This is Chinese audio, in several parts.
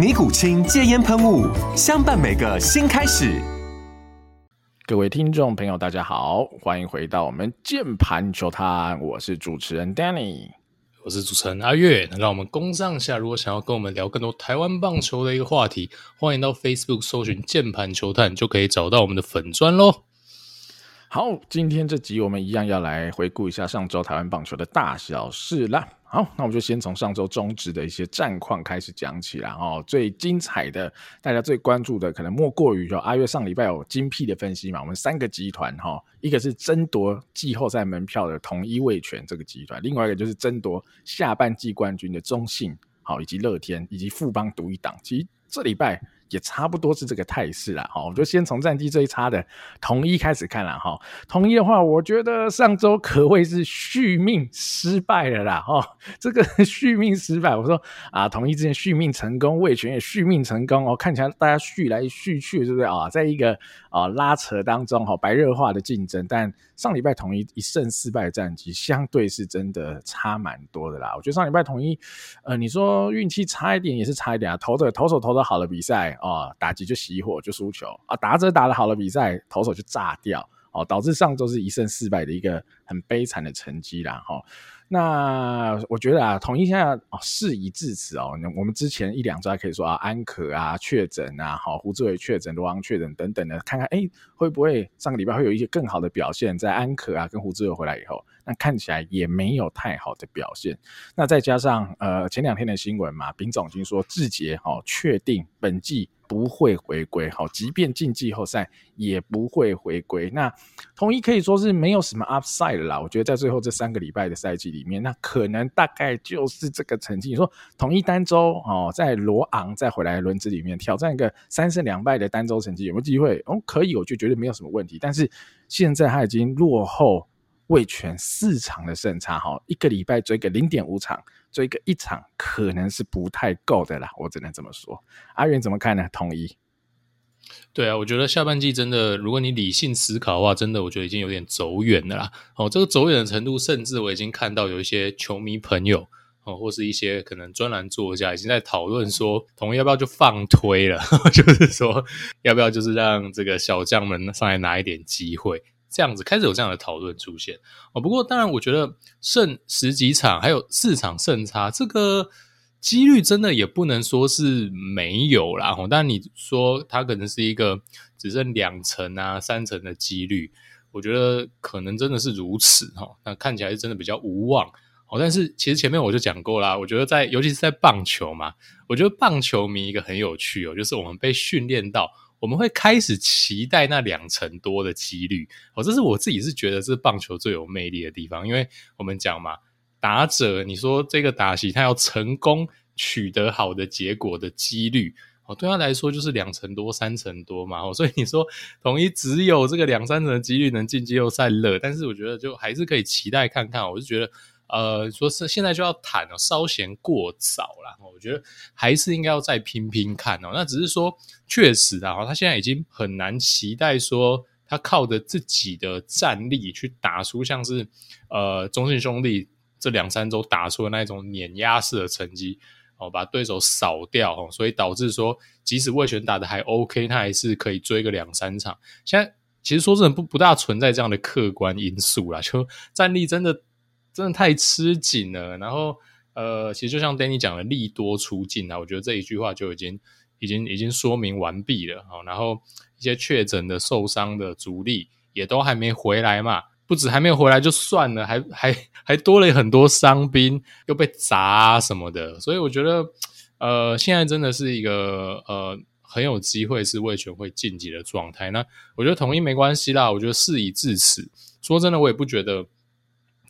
尼古清戒烟喷雾，相伴每个新开始。各位听众朋友，大家好，欢迎回到我们键盘球探，我是主持人 Danny，我是主持人阿月。那让我们攻上下，如果想要跟我们聊更多台湾棒球的一个话题，欢迎到 Facebook 搜寻键盘球探，就可以找到我们的粉专喽。好，今天这集我们一样要来回顾一下上周台湾棒球的大小事啦。好，那我们就先从上周中职的一些战况开始讲起啦。哦，最精彩的，大家最关注的，可能莫过于就阿月上礼拜有精辟的分析嘛。我们三个集团哈，一个是争夺季后赛门票的统一位权这个集团，另外一个就是争夺下半季冠军的中信，好，以及乐天以及富邦独一档。其实这礼拜。也差不多是这个态势啦，哈，我们就先从战绩最差的统一开始看了哈。统一的话，我觉得上周可谓是续命失败了啦，哈，这个 续命失败，我说啊，统一之前续命成功，味全也续命成功哦，看起来大家续来续去，是不是啊？在一个啊拉扯当中，哈，白热化的竞争，但上礼拜统一一胜四败的战绩，相对是真的差蛮多的啦。我觉得上礼拜统一，呃，你说运气差一点也是差一点啊，投的投手投的好的比赛。哦，打击就熄火就输球啊，打者打的好的比赛，投手就炸掉哦，导致上周是一胜四败的一个很悲惨的成绩啦哈。那我觉得啊，统一现在事已至此哦，我们之前一两周还可以说啊，安可啊确诊啊，好胡志伟确诊，罗昂确诊等等的，看看哎会不会上个礼拜会有一些更好的表现，在安可啊跟胡志伟回来以后，那看起来也没有太好的表现。那再加上呃前两天的新闻嘛，丙总已经说志杰哦确定本季。不会回归，好，即便进季后赛也不会回归。那统一可以说是没有什么 upside 了啦。我觉得在最后这三个礼拜的赛季里面，那可能大概就是这个成绩。你说统一单周哦，在罗昂再回来轮子里面挑战一个三胜两败的单周成绩，有没有机会？哦，可以，我就觉得没有什么问题。但是现在他已经落后味全四场的胜差，哈，一个礼拜追个零点五场。追个一场可能是不太够的啦，我只能这么说。阿元怎么看呢？统一？对啊，我觉得下半季真的，如果你理性思考的话，真的我觉得已经有点走远了啦。哦，这个走远的程度，甚至我已经看到有一些球迷朋友哦，或是一些可能专栏作家已经在讨论说，统一要不要就放推了？就是说，要不要就是让这个小将们上来拿一点机会？这样子开始有这样的讨论出现哦，不过当然，我觉得胜十几场还有四场胜差，这个几率真的也不能说是没有啦。但你说它可能是一个只剩两成啊、三成的几率，我觉得可能真的是如此哈。那看起来是真的比较无望哦。但是其实前面我就讲过啦，我觉得在尤其是在棒球嘛，我觉得棒球迷一个很有趣哦，就是我们被训练到。我们会开始期待那两成多的几率，哦，这是我自己是觉得是棒球最有魅力的地方，因为我们讲嘛，打者你说这个打席他要成功取得好的结果的几率，哦，对他来说就是两成多、三成多嘛，所以你说统一只有这个两三成的几率能进季后赛了，但是我觉得就还是可以期待看看，我就觉得。呃，说是现在就要谈哦，稍嫌过早了。我觉得还是应该要再拼拼看哦。那只是说，确实啊，他现在已经很难期待说他靠着自己的战力去打出像是呃中信兄弟这两三周打出的那种碾压式的成绩哦，把对手扫掉哦，所以导致说即使味全打得还 OK，他还是可以追个两三场。现在其实说真的不不大存在这样的客观因素啦，就战力真的。真的太吃紧了，然后呃，其实就像 Danny 讲的，利多出尽啊，我觉得这一句话就已经已经已经说明完毕了。然后一些确诊的、受伤的主力也都还没回来嘛。不止还没有回来就算了，还还 还多了很多伤兵，又被砸什么的。所以我觉得，呃，现在真的是一个呃很有机会是味全会晋级的状态。那我觉得统一没关系啦，我觉得事已至此。说真的，我也不觉得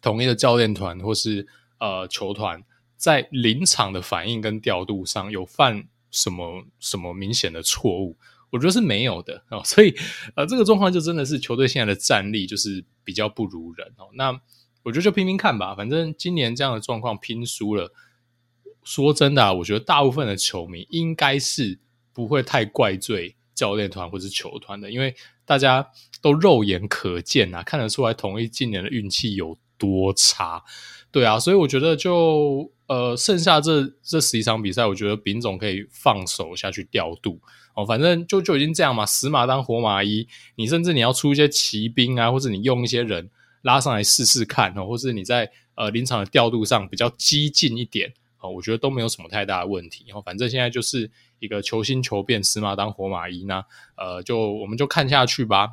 统一的教练团或是呃球团在临场的反应跟调度上有犯什么什么明显的错误。我觉得是没有的哦，所以呃，这个状况就真的是球队现在的战力就是比较不如人哦。那我觉得就拼拼看吧，反正今年这样的状况拼输了，说真的啊，我觉得大部分的球迷应该是不会太怪罪教练团或是球团的，因为大家都肉眼可见啊，看得出来统一今年的运气有多差。对啊，所以我觉得就呃，剩下这这十一场比赛，我觉得丙总可以放手下去调度。哦，反正就就已经这样嘛，死马当活马医。你甚至你要出一些骑兵啊，或者你用一些人拉上来试试看哦，或者你在呃临场的调度上比较激进一点哦，我觉得都没有什么太大的问题。然哦，反正现在就是一个求新求变，死马当活马医呢，呃，就我们就看下去吧。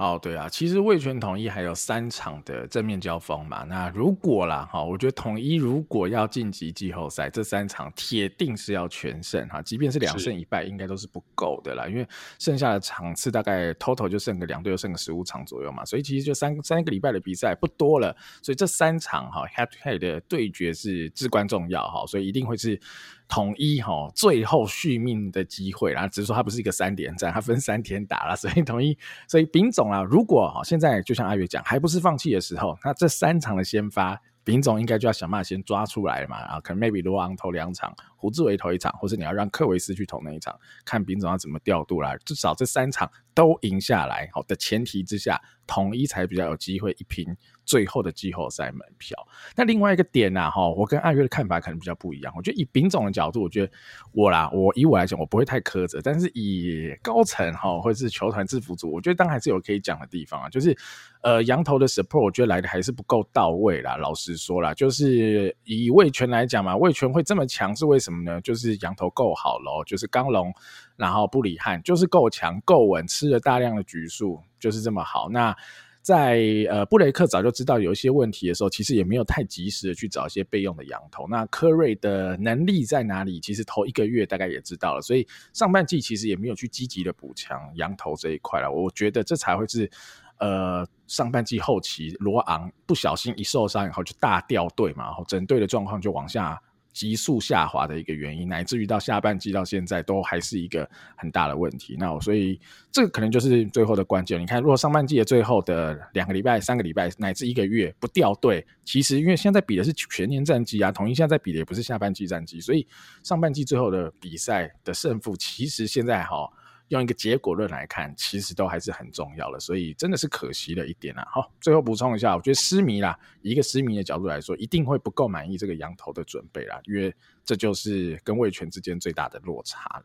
哦，对啊，其实味全统一还有三场的正面交锋嘛。那如果啦，哈，我觉得统一如果要晋级季后赛，这三场铁定是要全胜哈。即便是两胜一败，应该都是不够的啦，因为剩下的场次大概 total 就剩个两队，就剩个十五场左右嘛。所以其实就三三个礼拜的比赛不多了，所以这三场哈 head to head 的对决是至关重要哈，所以一定会是。统一哈，最后续命的机会啦，只是说它不是一个三连战，它分三天打了，所以统一，所以丙总啊，如果哈现在就像阿月讲，还不是放弃的时候，那这三场的先发，丙总应该就要想办法先抓出来嘛，啊，可能 maybe 罗昂投两场，胡志伟投一场，或是你要让克维斯去投那一场，看丙总要怎么调度啦，至少这三场都赢下来，好的前提之下，统一才比较有机会一拼。最后的季后赛门票。那另外一个点呢？哈，我跟阿约的看法可能比较不一样。我觉得以丙总的角度，我觉得我啦，我以我来讲，我不会太苛责。但是以高层哈，或者是球团制服组，我觉得当然还是有可以讲的地方啊。就是呃，洋投的 support，我觉得来的还是不够到位啦。老实说啦，就是以味全来讲嘛，味全会这么强是为什么呢？就是羊头够好咯，就是刚龙，然后布里汉就是够强够稳，吃了大量的局数，就是这么好。那在呃布雷克早就知道有一些问题的时候，其实也没有太及时的去找一些备用的羊头。那科瑞的能力在哪里？其实头一个月大概也知道了，所以上半季其实也没有去积极的补强羊头这一块了。我觉得这才会是呃上半季后期罗昂不小心一受伤以后就大掉队嘛，然后整队的状况就往下。急速下滑的一个原因，乃至于到下半季到现在都还是一个很大的问题。那我所以这个可能就是最后的关键。你看，如果上半季的最后的两个礼拜、三个礼拜乃至一个月不掉队，其实因为现在比的是全年战绩啊，统一现在比的也不是下半季战绩，所以上半季最后的比赛的胜负，其实现在哈。用一个结果论来看，其实都还是很重要的，所以真的是可惜了一点啊。好，最后补充一下，我觉得失迷啦，以一个失迷的角度来说，一定会不够满意这个羊头的准备啦，因为这就是跟味全之间最大的落差了。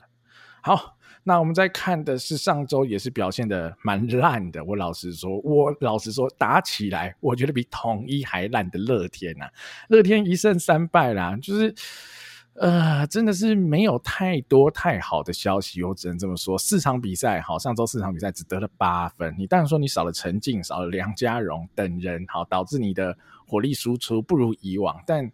好，那我们再看的是上周也是表现的蛮烂的。我老实说，我老实说，打起来我觉得比统一还烂的乐天呐、啊，乐天一胜三败啦，就是。呃，真的是没有太多太好的消息，我只能这么说。四场比赛，好，上周四场比赛只得了八分。你当然说你少了陈静，少了梁家荣等人，好，导致你的火力输出不如以往。但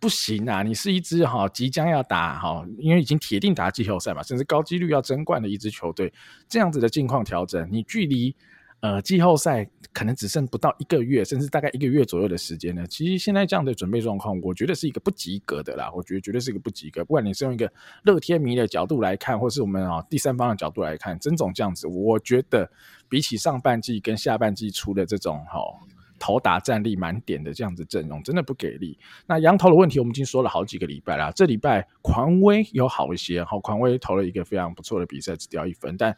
不行啊，你是一支哈即将要打哈，因为已经铁定打季后赛嘛，甚至高几率要争冠的一支球队，这样子的境况调整，你距离。呃，季后赛可能只剩不到一个月，甚至大概一个月左右的时间呢。其实现在这样的准备状况，我觉得是一个不及格的啦。我觉得绝对是一个不及格。不管你是用一个乐天迷的角度来看，或是我们啊第三方的角度来看，曾总这样子，我觉得比起上半季跟下半季出的这种哈投打战力满点的这样子阵容，真的不给力。那羊头的问题，我们已经说了好几个礼拜了。这礼拜狂威有好一些，好，狂威投了一个非常不错的比赛，只掉一分，但。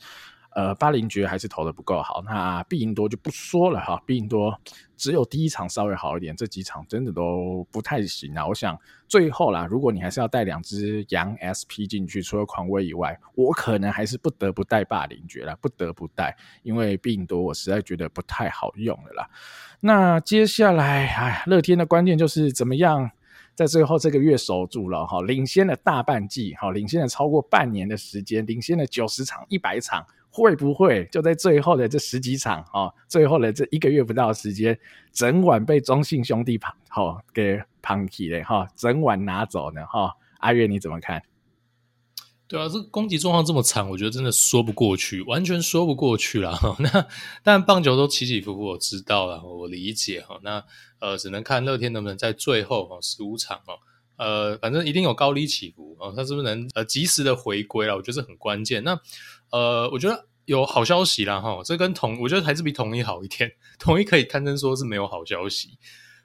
呃，巴林爵还是投的不够好，那必赢多就不说了哈，必赢多只有第一场稍微好一点，这几场真的都不太行啊。我想最后啦，如果你还是要带两只羊 SP 进去，除了狂威以外，我可能还是不得不带巴林爵了，不得不带，因为必赢多我实在觉得不太好用了啦。那接下来，哎，乐天的关键就是怎么样在最后这个月守住了哈，领先了大半季，哈，领先了超过半年的时间，领先了九十场、一百场。会不会就在最后的这十几场哦，最后的这一个月不到的时间，整晚被中信兄弟跑哦给捧起嘞哈，整晚拿走呢哈？阿月你怎么看？对啊，这攻击状况这么惨，我觉得真的说不过去，完全说不过去了哈。那但棒球都起起伏伏，我知道了，我理解哈。那呃，只能看乐天能不能在最后哈十五场哦，呃，反正一定有高低起伏哦，他是不是能呃及时的回归了？我觉得这很关键。那呃，我觉得有好消息啦哈，这跟统我觉得还是比统一好一点，统一可以堪称说是没有好消息。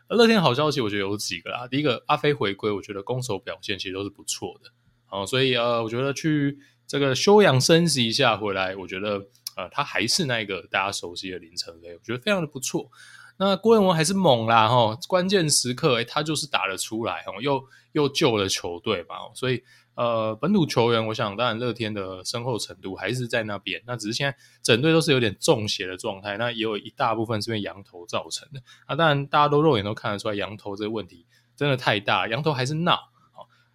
乐天好消息我觉得有几个啦，第一个阿飞回归，我觉得攻守表现其实都是不错的。哦，所以呃，我觉得去这个休养生息一下回来，我觉得呃，他还是那个大家熟悉的林承飞，我觉得非常的不错。那郭彦文还是猛啦哈，关键时刻诶他就是打了出来哈，又又救了球队嘛。所以呃，本土球员，我想当然乐天的深厚程度还是在那边，那只是现在整队都是有点中邪的状态，那也有一大部分是因为洋投造成的。啊，当然大家都肉眼都看得出来，羊头这个问题真的太大，羊头还是闹。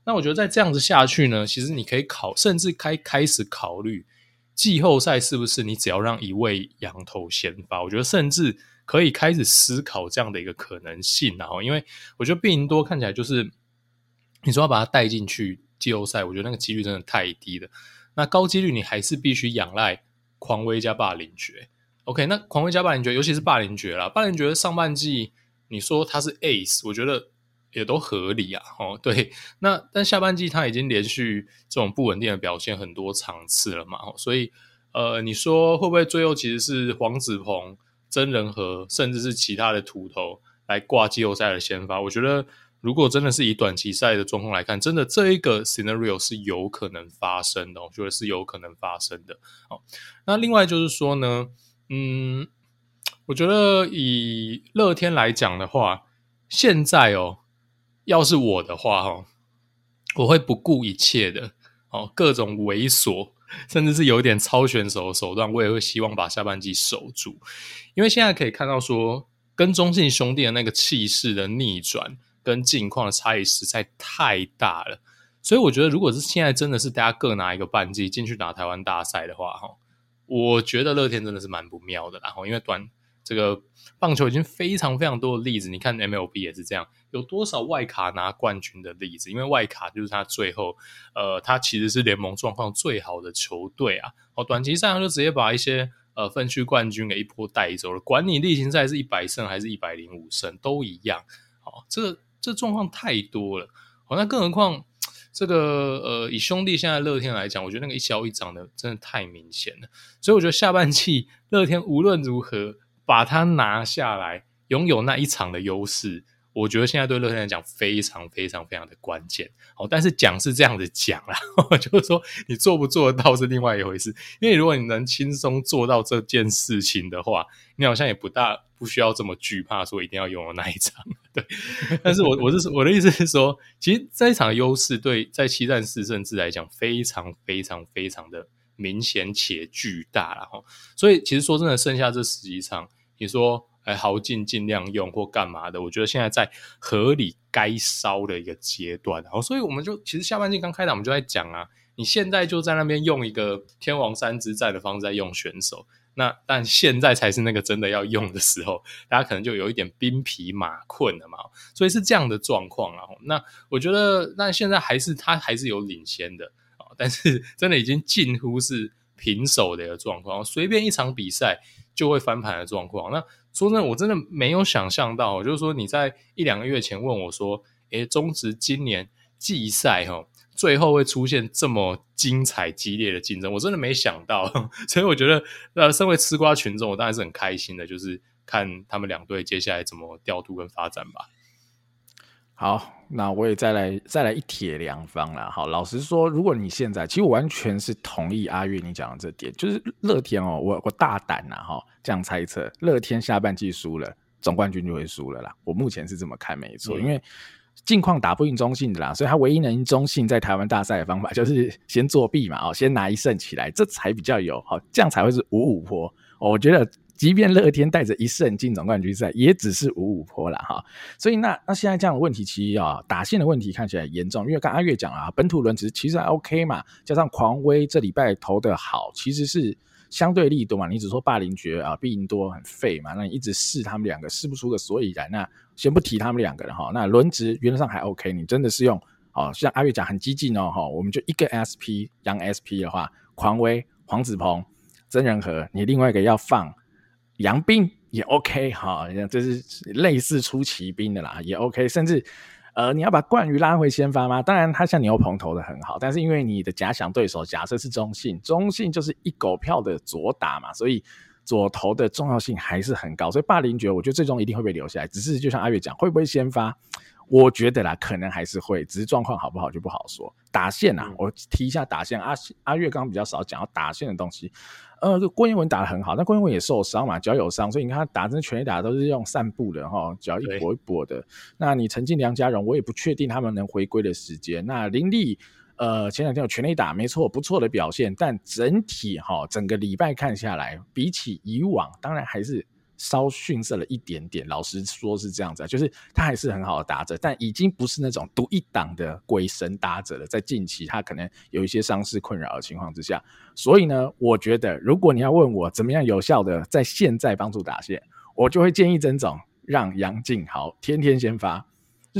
那我觉得再这样子下去呢，其实你可以考，甚至开开始考虑季后赛是不是你只要让一位羊头先发？我觉得甚至可以开始思考这样的一个可能性。然后，因为我觉得变赢多看起来就是你说要把它带进去季后赛，我觉得那个几率真的太低了。那高几率你还是必须仰赖狂威加霸凌爵。OK，那狂威加霸凌爵，尤其是霸凌爵啦，霸凌爵上半季你说他是 Ace，我觉得。也都合理啊，哦，对，那但下半季他已经连续这种不稳定的表现很多场次了嘛，所以呃，你说会不会最后其实是黄子鹏、曾仁和，甚至是其他的土头来挂季后赛的先发？我觉得如果真的是以短期赛的状况来看，真的这一个 scenario 是有可能发生的，我觉得是有可能发生的。哦，那另外就是说呢，嗯，我觉得以乐天来讲的话，现在哦。要是我的话，哈，我会不顾一切的，哦，各种猥琐，甚至是有点超选手的手段，我也会希望把下半季守住。因为现在可以看到说，跟中信兄弟的那个气势的逆转跟近况的差异实在太大了，所以我觉得，如果是现在真的是大家各拿一个半季进去打台湾大赛的话，哈，我觉得乐天真的是蛮不妙的，然后因为短。这个棒球已经非常非常多的例子，你看 MLB 也是这样，有多少外卡拿冠军的例子？因为外卡就是他最后，呃，他其实是联盟状况最好的球队啊。哦，短期赛就直接把一些呃分区冠军给一波带走了，管你例行赛是一百胜还是一百零五胜都一样。哦，这个这状况太多了。好，那更何况这个呃，以兄弟现在乐天来讲，我觉得那个一消一长的真的太明显了。所以我觉得下半季乐天无论如何。把它拿下来，拥有那一场的优势，我觉得现在对乐天来讲非常非常非常的关键。哦，但是讲是这样子讲啦，就是说你做不做得到是另外一回事。因为如果你能轻松做到这件事情的话，你好像也不大不需要这么惧怕，说一定要拥有那一场。对，但是我我是我的意思是说，其实这一场优势对在七战四胜制来讲，非常非常非常的明显且巨大了哈。所以其实说真的，剩下这十几场。你说，哎，豪进尽量用或干嘛的？我觉得现在在合理该烧的一个阶段，好，所以我们就其实下半季刚开打，我们就在讲啊，你现在就在那边用一个天王山之战的方式在用选手，那但现在才是那个真的要用的时候，大家可能就有一点兵疲马困了嘛，所以是这样的状况啊。那我觉得，那现在还是他还是有领先的啊，但是 真的已经近乎是平手的一个状况，随便一场比赛。就会翻盘的状况。那说真的，我真的没有想象到，就是说你在一两个月前问我说：“诶，中职今年季赛哈，最后会出现这么精彩激烈的竞争，我真的没想到。”所以我觉得，呃，身为吃瓜群众，我当然是很开心的，就是看他们两队接下来怎么调度跟发展吧。好，那我也再来再来一铁两方了。好，老实说，如果你现在，其实我完全是同意阿月你讲的这点，就是乐天哦，我我大胆呐哈，这样猜测，乐天下半季输了，总冠军就会输了啦。我目前是这么看，没错，嗯、因为近况打不赢中信的啦，所以他唯一能赢中信在台湾大赛的方法就是 先作弊嘛，哦，先拿一胜起来，这才比较有好，这样才会是五五坡。我觉得。即便乐天带着一胜进总冠军赛，也只是五五波啦哈。所以那那现在这样的问题，其实啊，打线的问题看起来严重。因为刚阿月讲啊，本土轮值其实还 OK 嘛，加上狂威这礼拜投的好，其实是相对利多嘛，你只说霸凌爵啊，必赢多很废嘛，那你一直试他们两个，试不出个所以然。那先不提他们两个了哈，那轮值原则上还 OK，你真的是用哦，像阿月讲很激进哦哈，我们就一个 SP 杨 SP 的话，狂威、黄子鹏、曾仁和，你另外一个要放杨斌也 OK 哈，这是类似出奇兵的啦，也 OK，甚至。呃，你要把冠宇拉回先发吗？当然，他像牛棚投的很好，但是因为你的假想对手假设是中信，中信就是一狗票的左打嘛，所以左投的重要性还是很高。所以霸凌爵，我觉得最终一定会被留下来。只是就像阿月讲，会不会先发？我觉得啦，可能还是会，只是状况好不好就不好说。打线啊，我提一下打线。阿阿月刚刚比较少讲到打线的东西。呃，郭彦文打得很好，但郭彦文也受伤嘛，脚有伤，所以你看他打真全力打都是用散步的哈，脚一跛一跛的。那你陈进、梁家荣，我也不确定他们能回归的时间。那林立，呃，前两天有全力打，没错，不错的表现，但整体哈，整个礼拜看下来，比起以往，当然还是。稍逊色了一点点，老实说是这样子，就是他还是很好的打者，但已经不是那种独一档的鬼神打者了。在近期，他可能有一些伤势困扰的情况之下，所以呢，我觉得如果你要问我怎么样有效的在现在帮助打线，我就会建议曾总让杨静豪天天先发。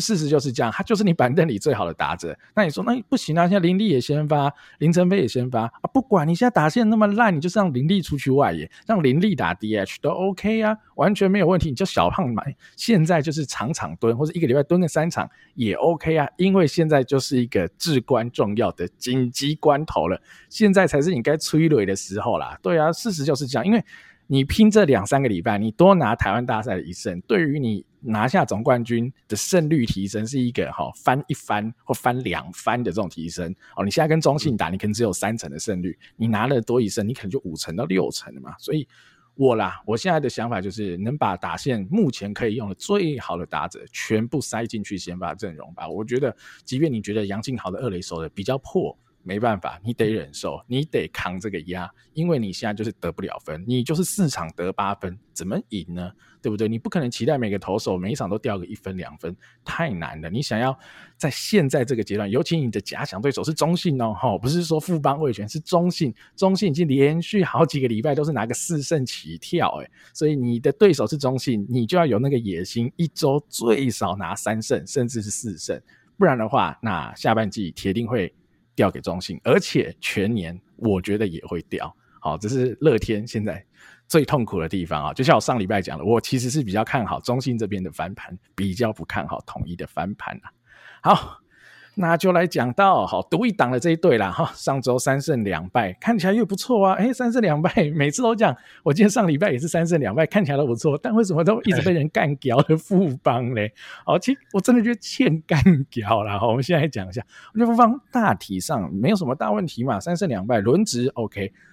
事实就是这样，他就是你板凳里最好的打者。那你说那不行啊？现在林立也先发，林晨飞也先发啊！不管你现在打线那么烂，你就是让林立出去外野，让林立打 DH 都 OK 啊，完全没有问题。你叫小胖买，现在就是场场蹲，或者一个礼拜蹲个三场也 OK 啊，因为现在就是一个至关重要的紧急关头了，现在才是你该催泪的时候啦。对啊，事实就是这样，因为。你拼这两三个礼拜，你多拿台湾大赛的一胜，对于你拿下总冠军的胜率提升是一个哈翻一番或翻两番的这种提升哦。你现在跟中信打，你可能只有三成的胜率，你拿了多一胜，你可能就五成到六成了嘛。所以我啦，我现在的想法就是能把打线目前可以用的最好的打者全部塞进去先发阵容吧。我觉得，即便你觉得杨静豪的二垒守的比较破。没办法，你得忍受，你得扛这个压，因为你现在就是得不了分，你就是四场得八分，怎么赢呢？对不对？你不可能期待每个投手每一场都掉个一分两分，太难了。你想要在现在这个阶段，尤其你的假想对手是中信哦，吼，不是说富邦味全，是中信，中信已经连续好几个礼拜都是拿个四胜起跳，哎，所以你的对手是中信，你就要有那个野心，一周最少拿三胜，甚至是四胜，不然的话，那下半季铁定会。掉给中信，而且全年我觉得也会掉。好，这是乐天现在最痛苦的地方啊！就像我上礼拜讲的，我其实是比较看好中信这边的翻盘，比较不看好统一的翻盘啊。好。那就来讲到好独一档的这一队啦哈，上周三胜两败，看起来又不错啊，哎，三胜两败，每次都讲，我记得上礼拜也是三胜两败，看起来都不错，但为什么都一直被人干掉的富邦嘞？哦，其实我真的觉得欠干掉了哈。我们现在来讲一下，我觉得富邦大体上没有什么大问题嘛，三胜两败，轮值 OK，但。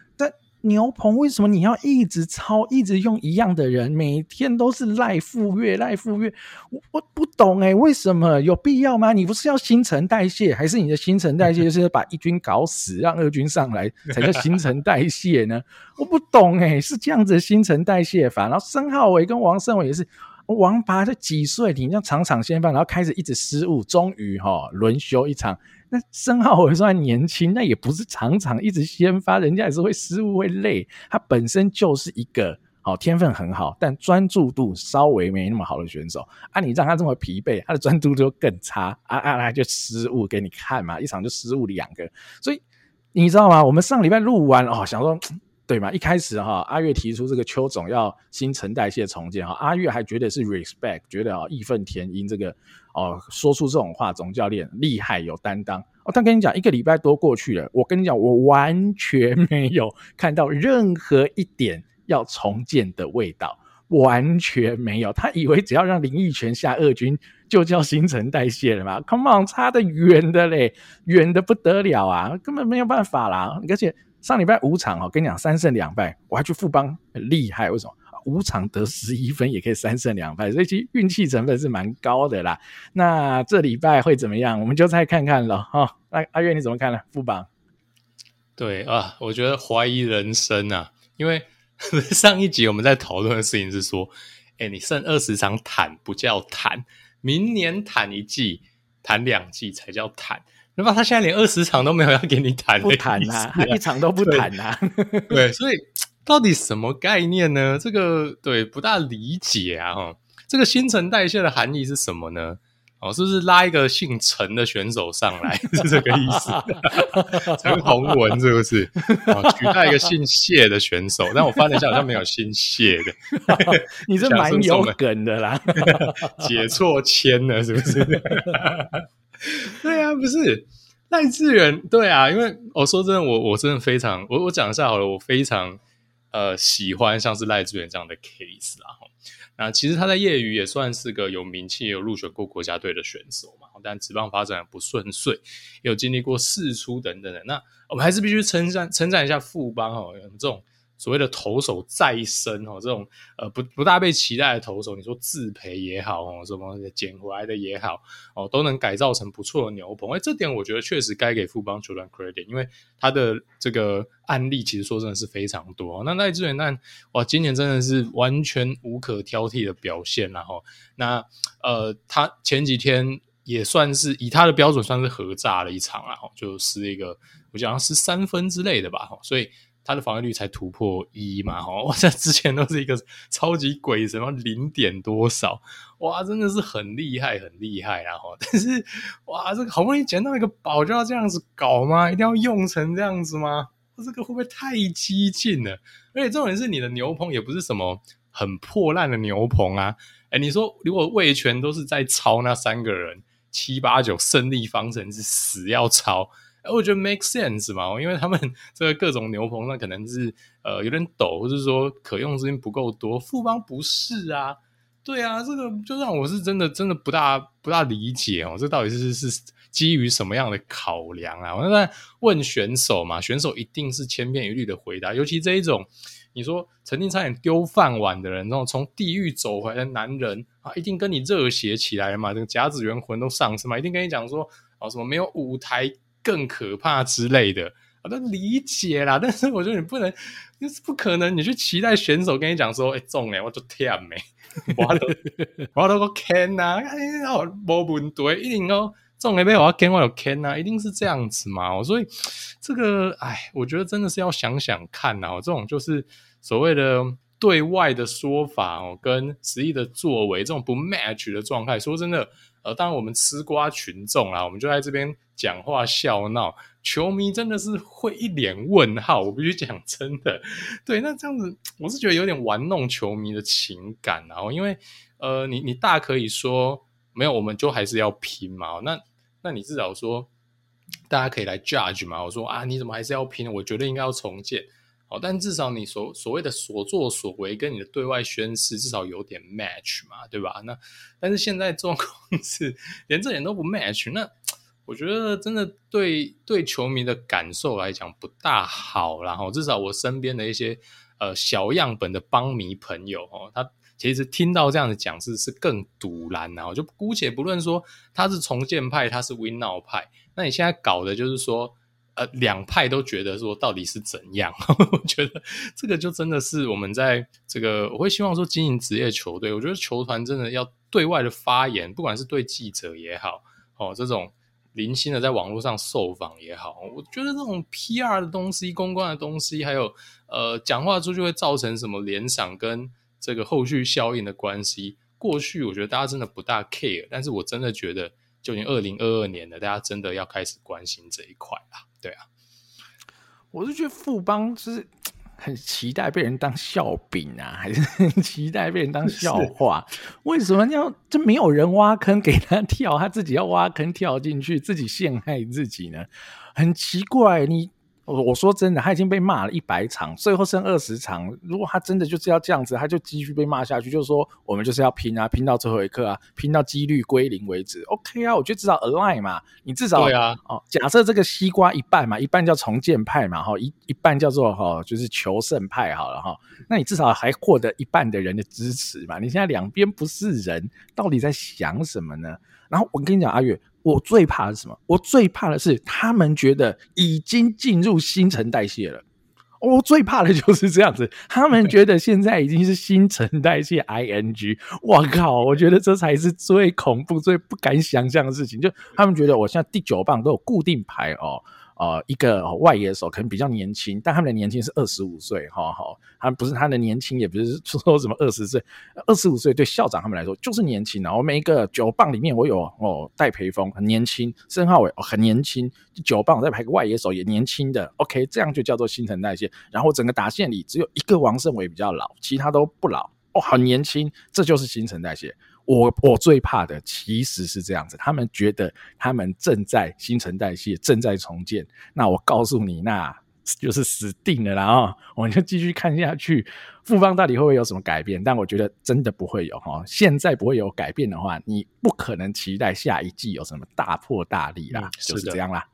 牛棚为什么你要一直抄，一直用一样的人，每天都是赖富月赖富月？我我不懂诶，为什么有必要吗？你不是要新陈代谢，还是你的新陈代谢 就是把一军搞死，让二军上来才叫新陈代谢呢？我不懂诶，是这样子的新陈代谢法。然后申浩伟跟王胜伟也是，王拔才几岁，你这样场场先犯，然后开始一直失误，终于哈轮休一场。那申皓玮算年轻，那也不是常常一直先发，人家也是会失误会累。他本身就是一个好天分很好，但专注度稍微没那么好的选手啊！你让他这么疲惫，他的专注度就更差啊啊！他就失误给你看嘛，一场就失误两个，所以你知道吗？我们上礼拜录完哦，想说。对嘛？一开始哈，阿月提出这个邱总要新陈代谢重建哈，阿月还觉得是 respect，觉得啊义愤填膺这个哦，说出这种话，总教练厉害有担当哦。但跟你讲，一个礼拜多过去了，我跟你讲，我完全没有看到任何一点要重建的味道，完全没有。他以为只要让林毅全下二军就叫新陈代谢了嘛？Come on，差得远的嘞，远的不得了啊，根本没有办法啦，而且。上礼拜五场哦，跟你讲三胜两败，我还去富邦很厉害，为什么？五场得十一分也可以三胜两败，所以其实运气成分是蛮高的啦。那这礼拜会怎么样？我们就再看看了哈。那阿月你怎么看呢？副榜？对啊，我觉得怀疑人生啊，因为 上一集我们在讨论的事情是说，哎，你剩二十场坦不叫坦，明年坦一季，坦两季才叫坦。那么？他现在连二十场都没有要给你谈，不谈啊，他一场都不谈啊。对，所以到底什么概念呢？这个对不大理解啊。哈，这个新陈代谢的含义是什么呢？哦，是不是拉一个姓陈的选手上来 是这个意思？陈宏文是不是？哦，取代一个姓谢的选手，但我翻了一下，好像没有姓谢的。你这蛮有梗的啦，解错签了是不是？对啊，不是赖志远。对啊，因为我说真的，我我真的非常，我我讲一下好了，我非常呃喜欢像是赖志远这样的 case 啦。那其实他在业余也算是个有名气、有入选过国家队的选手嘛，但职棒发展不顺遂，有经历过事出等等的。那我们还是必须称赞称赞一下富邦哦，这种。所谓的投手再生哦，这种呃不不大被期待的投手，你说自培也好哦，什么捡回来的也好哦，都能改造成不错的牛棚。哎，这点我觉得确实该给富邦球团 credit，因为他的这个案例其实说真的是非常多。那赖志远那哇，今年真的是完全无可挑剔的表现，然后那呃，他前几天也算是以他的标准算是合炸了一场啊，就是一个我讲是三分之类的吧，所以。他的防御率才突破一嘛，吼！哇，这之前都是一个超级鬼神，什么零点多少，哇，真的是很厉害，很厉害啊！吼，但是哇，这个好不容易捡到一个宝，就要这样子搞吗？一定要用成这样子吗？这个会不会太激进了？而且重点是你的牛棚也不是什么很破烂的牛棚啊！哎，你说如果味全都是在抄那三个人七八九胜利方程是死要抄。我觉得 make sense 嘛，因为他们 这个各种牛棚，那可能是呃有点陡，或者说可用资金不够多。富邦不是啊，对啊，这个就让我是真的真的不大不大理解哦，这到底是是基于什么样的考量啊？我在问选手嘛，选手一定是千篇一律的回答，尤其这一种你说曾经差点丢饭碗的人，那种从地狱走回来的男人啊，一定跟你热血起来嘛，这个甲子园魂都上是嘛，一定跟你讲说哦什么没有舞台。更可怕之类的，我都理解啦。但是我觉得你不能，就是不可能。你去期待选手跟你讲说：“哎、中了我就跳没，我都我都个 can 呐，哎，我无问题，一定哦，中了被我 can 我有 can 呐，一定是这样子嘛。所以这个，哎，我觉得真的是要想想看呐。这种就是所谓的对外的说法哦，跟实际的作为这种不 match 的状态。说真的。呃，当然我们吃瓜群众啦，我们就在这边讲话笑闹，球迷真的是会一脸问号。我必须讲真的，对，那这样子我是觉得有点玩弄球迷的情感，然后因为呃，你你大可以说没有，我们就还是要拼嘛。那那你至少说大家可以来 judge 嘛。我说啊，你怎么还是要拼？我觉得应该要重建。但至少你所所谓的所作所为跟你的对外宣示至少有点 match 嘛，对吧？那但是现在状况 是连这点都不 match，那我觉得真的对对球迷的感受来讲不大好。然后至少我身边的一些呃小样本的邦迷朋友哦，他其实听到这样的讲是是更赌烂，然后就姑且不论说他是重建派，他是 win now 派，那你现在搞的就是说。呃，两派都觉得说到底是怎样？我觉得这个就真的是我们在这个，我会希望说经营职业球队，我觉得球团真的要对外的发言，不管是对记者也好，哦，这种零星的在网络上受访也好，我觉得这种 PR 的东西、公关的东西，还有呃讲话出去会造成什么联想跟这个后续效应的关系，过去我觉得大家真的不大 care，但是我真的觉得，就已经二零二二年了，大家真的要开始关心这一块啦。对啊，我是觉得富邦就是 很期待被人当笑柄啊，还是 很期待被人当笑话？为什么要就没有人挖坑给他跳，他自己要挖坑跳进去，自己陷害自己呢？很奇怪，你。我我说真的，他已经被骂了一百场，最后剩二十场。如果他真的就是要这样子，他就继续被骂下去。就是说，我们就是要拼啊，拼到最后一刻啊，拼到几率归零为止。OK 啊，我觉得至少 align 嘛，你至少对啊。哦，假设这个西瓜一半嘛，一半叫重建派嘛，哈，一一半叫做哈，就是求胜派好了哈。那你至少还获得一半的人的支持嘛。你现在两边不是人，到底在想什么呢？然后我跟你讲，阿月。我最怕的是什么？我最怕的是他们觉得已经进入新陈代谢了。我最怕的就是这样子，他们觉得现在已经是新陈代谢 ing，我 靠，我觉得这才是最恐怖、最不敢想象的事情。就他们觉得我现在第九棒都有固定牌哦。呃，一个外野手可能比较年轻，但他们的年轻是二十五岁，哈哈，他们不是他的年轻，也不是说什么二十岁，二十五岁对校长他们来说就是年轻啊。我每一个九棒里面，我有哦戴培峰很年轻，申浩伟哦很年轻，九棒再排个外野手也年轻的，OK，这样就叫做新陈代谢。然后整个打线里只有一个王胜伟比较老，其他都不老哦，很年轻，这就是新陈代谢。我我最怕的其实是这样子，他们觉得他们正在新陈代谢，正在重建。那我告诉你，那就是死定了啦哦！我们就继续看下去，富邦到底会不会有什么改变？但我觉得真的不会有哈。现在不会有改变的话，你不可能期待下一季有什么大破大立啦，嗯、就是这样啦。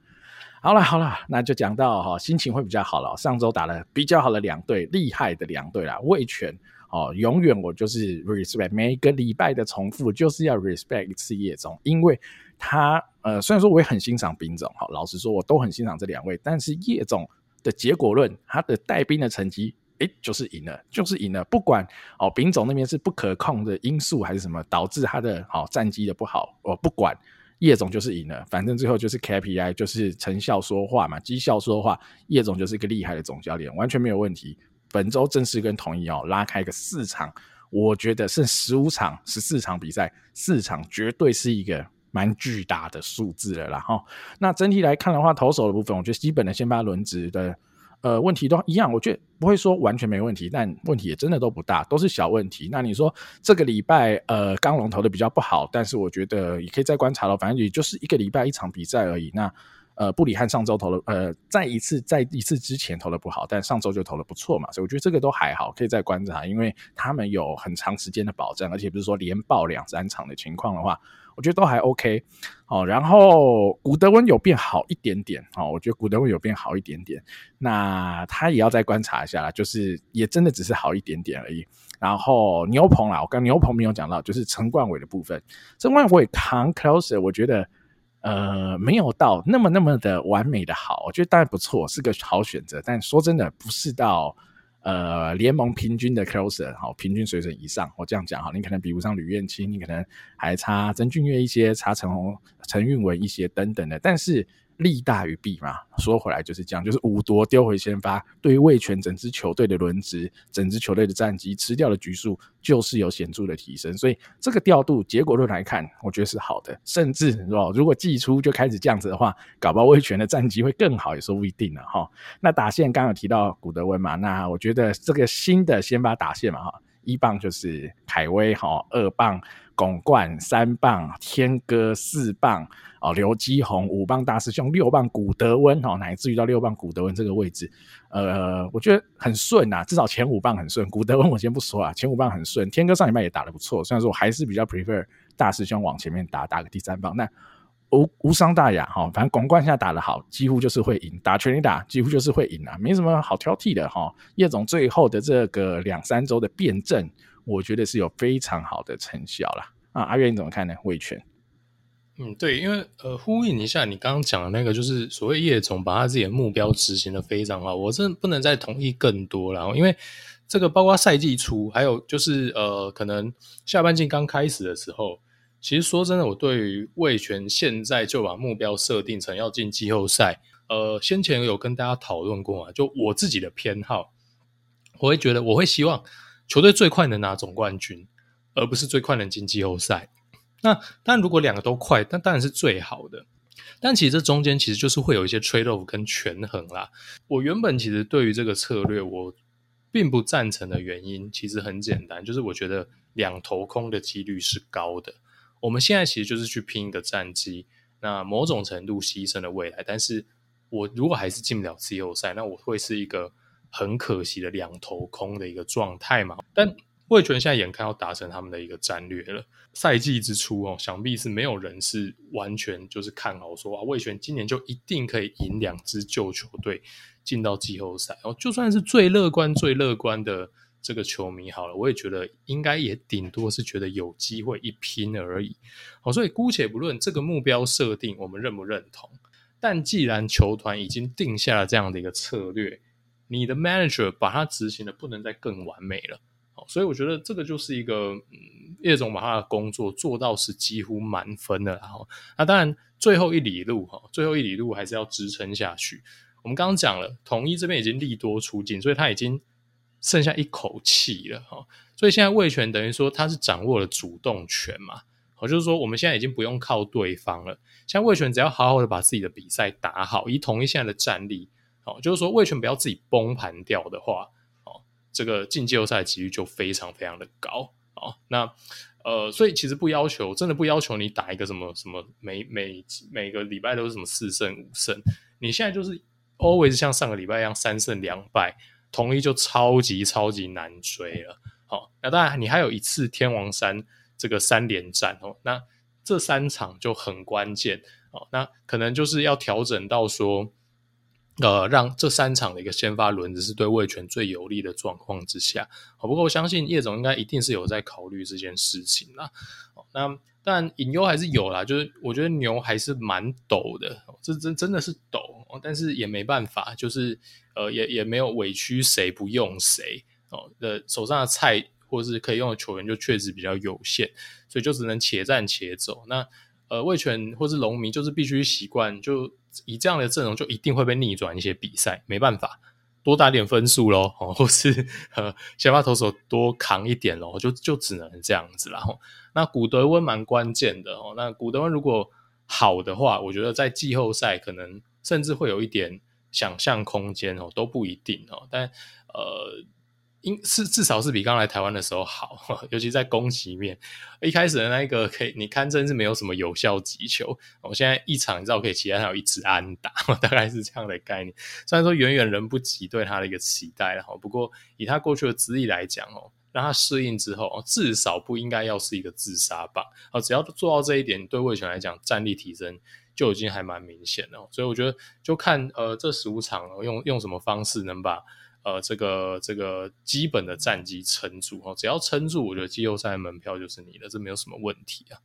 好了好了，那就讲到哈，心情会比较好了。上周打了比较好的两队，厉害的两队啦，味全。哦，永远我就是 respect 每一个礼拜的重复，就是要 respect 一次叶总，因为他呃，虽然说我也很欣赏丙总，好，老实说我都很欣赏这两位，但是叶总的结果论，他的带兵的成绩，诶，就是赢了，就是赢了，不管哦，丙总那边是不可控的因素还是什么导致他的好、哦、战绩的不好，我不管，叶总就是赢了，反正最后就是 KPI 就是成效说话嘛，绩效说话，叶总就是一个厉害的总教练，完全没有问题。本周正式跟统一哦拉开个四场，我觉得剩十五场、十四场比赛，四场绝对是一个蛮巨大的数字了啦哈。那整体来看的话，投手的部分，我觉得基本的先发轮值的呃问题都一样，我觉得不会说完全没问题，但问题也真的都不大，都是小问题。那你说这个礼拜呃刚龙投的比较不好，但是我觉得也可以再观察了，反正也就是一个礼拜一场比赛而已。那呃，布里汉上周投了，呃，在一次在一次之前投的不好，但上周就投的不错嘛，所以我觉得这个都还好，可以再观察，因为他们有很长时间的保证，而且不是说连爆两三场的情况的话，我觉得都还 OK。哦，然后古德温有变好一点点，哦，我觉得古德温有变好一点点，那他也要再观察一下啦，就是也真的只是好一点点而已。然后牛棚啦，我刚牛棚没有讲到，就是陈冠伟的部分，陈冠伟扛 closer，我觉得。呃，没有到那么那么的完美的好，我觉得当然不错，是个好选择。但说真的，不是到呃联盟平均的 closer 好，平均水准以上。我这样讲哈，你可能比不上吕彦青，你可能还差曾俊岳一些，差陈宏陈韵文一些等等的，但是。利大于弊嘛，说回来就是这样，就是五夺丢回先发，对于味全整支球队的轮值、整支球队的战绩、吃掉的局数，就是有显著的提升。所以这个调度结果论来看，我觉得是好的。甚至是吧，如果季初就开始这样子的话，搞不好味全的战绩会更好，也说不一定了哈。那打线刚刚有提到古德温嘛，那我觉得这个新的先发打线嘛哈，一棒就是凯威哈，二棒巩冠，三棒天哥，四棒。哦，刘基宏五棒大师兄，六棒古德温哦，乃至于到六棒古德温这个位置，呃，我觉得很顺呐，至少前五棒很顺。古德温我先不说啊，前五棒很顺。天哥上礼拜也打得不错，虽然说我还是比较 prefer 大师兄往前面打，打个第三棒，那无无伤大雅哈。反正巩冠现在打得好，几乎就是会赢，打全力打几乎就是会赢啊，没什么好挑剔的哈。叶总最后的这个两三周的辩证，我觉得是有非常好的成效啦。啊。阿月你怎么看呢？味全。嗯，对，因为呃，呼应一下你刚刚讲的那个，就是所谓叶总把他自己的目标执行的非常好，我真不能再同意更多了。因为这个包括赛季初，还有就是呃，可能下半季刚开始的时候，其实说真的，我对于味全现在就把目标设定成要进季后赛，呃，先前有跟大家讨论过嘛，就我自己的偏好，我会觉得我会希望球队最快能拿总冠军，而不是最快能进季后赛。那但如果两个都快，那当然是最好的。但其实这中间其实就是会有一些 tri 跟权衡啦。我原本其实对于这个策略我并不赞成的原因，其实很简单，就是我觉得两头空的几率是高的。我们现在其实就是去拼一个战绩，那某种程度牺牲了未来。但是我如果还是进不了季后赛，那我会是一个很可惜的两头空的一个状态嘛。但味全现在眼看要达成他们的一个战略了。赛季之初哦，想必是没有人是完全就是看好说啊，味全今年就一定可以赢两支旧球队进到季后赛哦。就算是最乐观、最乐观的这个球迷好了，我也觉得应该也顶多是觉得有机会一拼而已。好，所以姑且不论这个目标设定我们认不认同，但既然球团已经定下了这样的一个策略。你的 manager 把它执行的不能再更完美了。好所以我觉得这个就是一个，嗯，叶总把他的工作做到是几乎满分的。然后，那当然最后一里路哈，最后一里路还是要支撑下去。我们刚刚讲了，统一这边已经利多出尽，所以他已经剩下一口气了哈。所以现在味全等于说他是掌握了主动权嘛，好，就是说我们现在已经不用靠对方了。像味全只要好好的把自己的比赛打好，以统一现在的战力，哦，就是说味全不要自己崩盘掉的话。哦这个进季后赛几率就非常非常的高哦！那呃，所以其实不要求，真的不要求你打一个什么什么每每每个礼拜都是什么四胜五胜，你现在就是 always 像上个礼拜一样三胜两败，统一就超级超级难追了。好，那当然你还有一次天王山这个三连战哦，那这三场就很关键哦，那可能就是要调整到说。呃，让这三场的一个先发轮子是对魏权最有利的状况之下，好，不过我相信叶总应该一定是有在考虑这件事情啦。那但隐忧还是有啦，就是我觉得牛还是蛮抖的，这真真的是抖，但是也没办法，就是呃，也也没有委屈谁不用谁哦的手上的菜或是可以用的球员就确实比较有限，所以就只能且战且走。那呃，魏权或是龙民就是必须习惯就。以这样的阵容，就一定会被逆转一些比赛，没办法，多打点分数咯，或是呃，先发投手多扛一点咯，就就只能这样子啦。那古德温蛮关键的哦，那古德温如果好的话，我觉得在季后赛可能甚至会有一点想象空间哦，都不一定哦，但呃。应是至少是比刚来台湾的时候好，尤其在攻击面，一开始的那一个可以，你看真是没有什么有效击球。我现在一场你知道可以期待他有一支安打，大概是这样的概念。虽然说远远人不及对他的一个期待哈，不过以他过去的资历来讲哦，让他适应之后，至少不应该要是一个自杀棒。哦，只要做到这一点，对味全来讲战力提升就已经还蛮明显了。所以我觉得就看呃这十五场用用什么方式能把。呃，这个这个基本的战绩撑住哦，只要撑住，我觉得季后赛门票就是你的，这没有什么问题啊。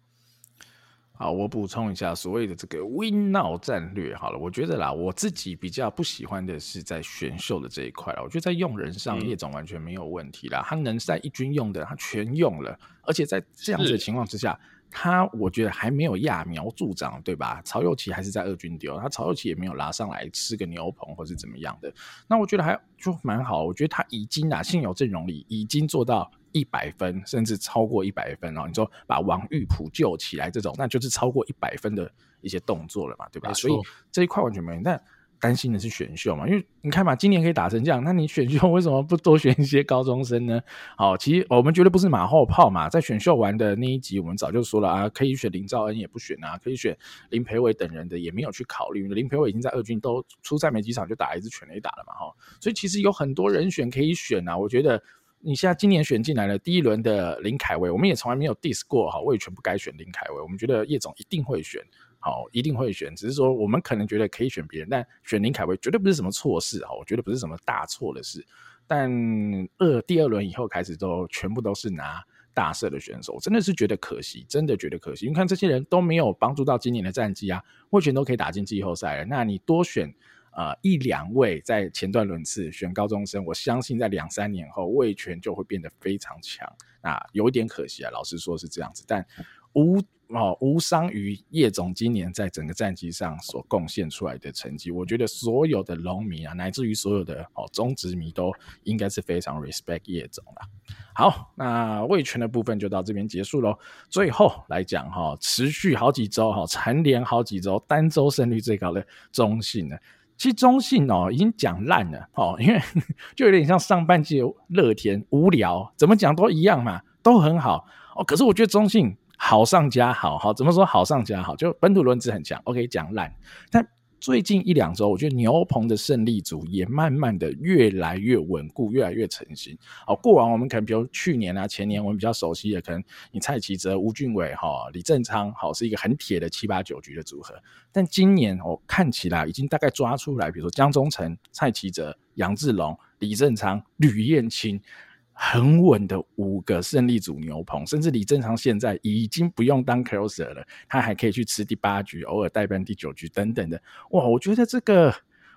好，我补充一下所谓的这个 Win Now 战略。好了，我觉得啦，我自己比较不喜欢的是在选秀的这一块啦。我觉得在用人上，叶总完全没有问题啦，嗯、他能在一军用的，他全用了，而且在这样子的情况之下。他我觉得还没有揠苗助长，对吧？曹佑齐还是在二军丢，他曹佑齐也没有拉上来吃个牛棚或是怎么样的。那我觉得还就蛮好，我觉得他已经啊现有阵容里已经做到一百分，甚至超过一百分哦。你说把王玉普救起来这种，那就是超过一百分的一些动作了嘛，对吧？所以这一块完全没有。但担心的是选秀嘛，因为你看嘛，今年可以打成这样，那你选秀为什么不多选一些高中生呢？好，其实我们绝对不是马后炮嘛，在选秀完的那一集，我们早就说了啊，可以选林兆恩也不选啊，可以选林培伟等人的也没有去考虑，林培伟已经在二军都出赛没几场就打一支全垒打了嘛，哈，所以其实有很多人选可以选啊，我觉得你现在今年选进来了第一轮的林凯威，我们也从来没有 diss 过哈，我也全部该选林凯威，我们觉得叶总一定会选。好，一定会选，只是说我们可能觉得可以选别人，但选林凯威绝对不是什么错事啊！我觉得不是什么大错的事。但二第二轮以后开始都全部都是拿大社的选手，真的是觉得可惜，真的觉得可惜。你看这些人都没有帮助到今年的战绩啊，味全都可以打进季后赛了，那你多选呃一两位在前段轮次选高中生，我相信在两三年后魏全就会变得非常强。那有一点可惜啊，老实说是这样子，但无。哦，无伤于叶总今年在整个战绩上所贡献出来的成绩，我觉得所有的龙迷啊，乃至于所有的哦中职迷都应该是非常 respect 叶总啦。好，那味全的部分就到这边结束喽。最后来讲哈、持续好几周哈，蝉联好几周单周胜率最高的中信呢，其实中信哦已经讲烂了哦，因为 就有点像上半季乐天无聊，怎么讲都一样嘛，都很好哦。可是我觉得中信。好上加好，好怎么说？好上加好，就本土轮子很强。OK，讲烂。但最近一两周，我觉得牛棚的胜利组也慢慢的越来越稳固，越来越成型。好，过往我们可能比如去年啊、前年，我们比较熟悉的，可能你蔡奇哲、吴俊伟、哈李正昌，好是一个很铁的七八九局的组合。但今年我看起来已经大概抓出来，比如说江中诚、蔡奇哲、杨志龙、李正昌、吕彦青。很稳的五个胜利组牛棚，甚至李正常现在已经不用当 closer 了，他还可以去吃第八局，偶尔代班第九局等等的。哇，我觉得这个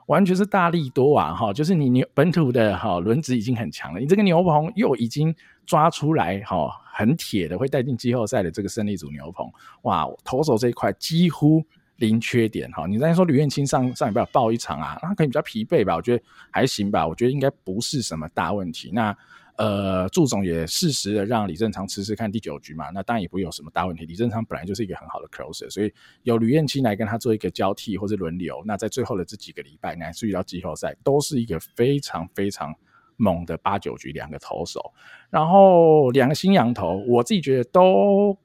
完全是大利多啊！哈，就是你牛本土的哈轮值已经很强了，你这个牛棚又已经抓出来哈，很铁的会带进季后赛的这个胜利组牛棚，哇，投手这一块几乎零缺点哈。你刚才说吕彦青上上礼拜爆一场啊，他可能比较疲惫吧，我觉得还行吧，我觉得应该不是什么大问题。那。呃，祝总也适时的让李正昌吃吃看第九局嘛，那当然也不会有什么大问题。李正昌本来就是一个很好的 closer，所以有吕彦青来跟他做一个交替或者轮流，那在最后的这几个礼拜，乃至于到季后赛，都是一个非常非常猛的八九局两个投手，然后两个新洋投，我自己觉得都。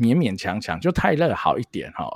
勉勉强强就泰勒好一点哈，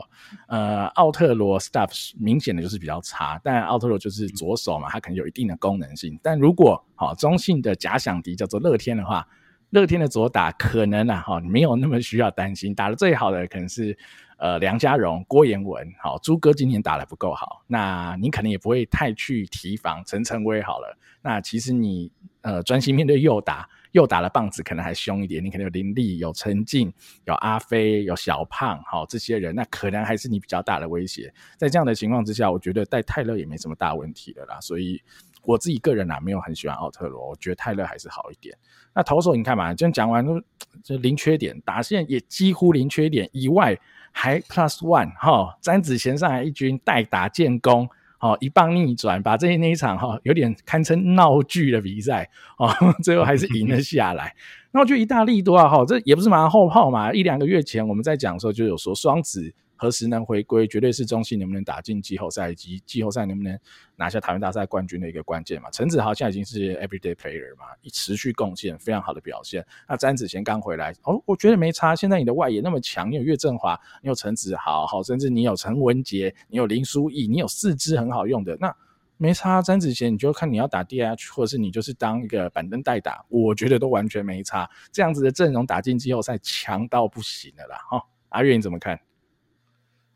呃，奥特罗 stuff 明显的就是比较差，但奥特罗就是左手嘛，它可能有一定的功能性。但如果好中性的假想敌叫做乐天的话，乐天的左打可能啊哈没有那么需要担心，打得最好的可能是呃梁家荣、郭彦文，好朱哥今年打得不够好，那你可能也不会太去提防陈晨威好了。那其实你呃专心面对右打。又打了棒子，可能还凶一点。你可能有林立、有陈静、有阿飞、有小胖，好这些人，那可能还是你比较大的威胁。在这样的情况之下，我觉得带泰勒也没什么大问题的啦。所以我自己个人啊，没有很喜欢奥特罗，我觉得泰勒还是好一点。那投手你看嘛，这样讲完都就零缺点，打线也几乎零缺点，以外还 plus one 哈，詹子贤上来一军代打建功。哦，一棒逆转，把这那一场哈有点堪称闹剧的比赛哦，最后还是赢了下来。那我觉得意大利多啊，哈，这也不是马上后炮嘛。一两个月前我们在讲的时候就有说双子。何时能回归，绝对是中信能不能打进季后赛以及季后赛能不能拿下台湾大赛冠军的一个关键嘛。陈子豪现在已经是 everyday player 嘛，持续贡献非常好的表现。那詹子贤刚回来，哦，我觉得没差。现在你的外野那么强，你有岳振华，你有陈子豪，好，甚至你有陈文杰，你有林书义，你有四支很好用的，那没差。詹子贤你就看你要打 DH，或者是你就是当一个板凳代打，我觉得都完全没差。这样子的阵容打进季后赛，强到不行了啦。哈，阿月你怎么看？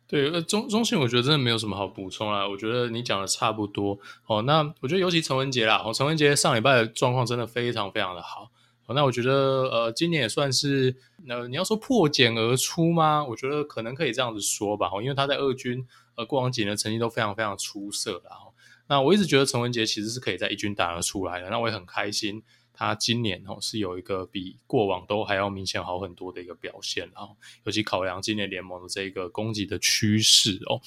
对，呃，中中信我觉得真的没有什么好补充啦。我觉得你讲的差不多。哦，那我觉得尤其陈文杰啦，哦，陈文杰上礼拜的状况真的非常非常的好。哦，那我觉得呃，今年也算是，呃，你要说破茧而出吗？我觉得可能可以这样子说吧。哦，因为他在二军呃过往几年成绩都非常非常出色啦。哦，那我一直觉得陈文杰其实是可以在一军打得出来的。那我也很开心。他今年哦是有一个比过往都还要明显好很多的一个表现，然后尤其考量今年联盟的这个攻击的趋势哦，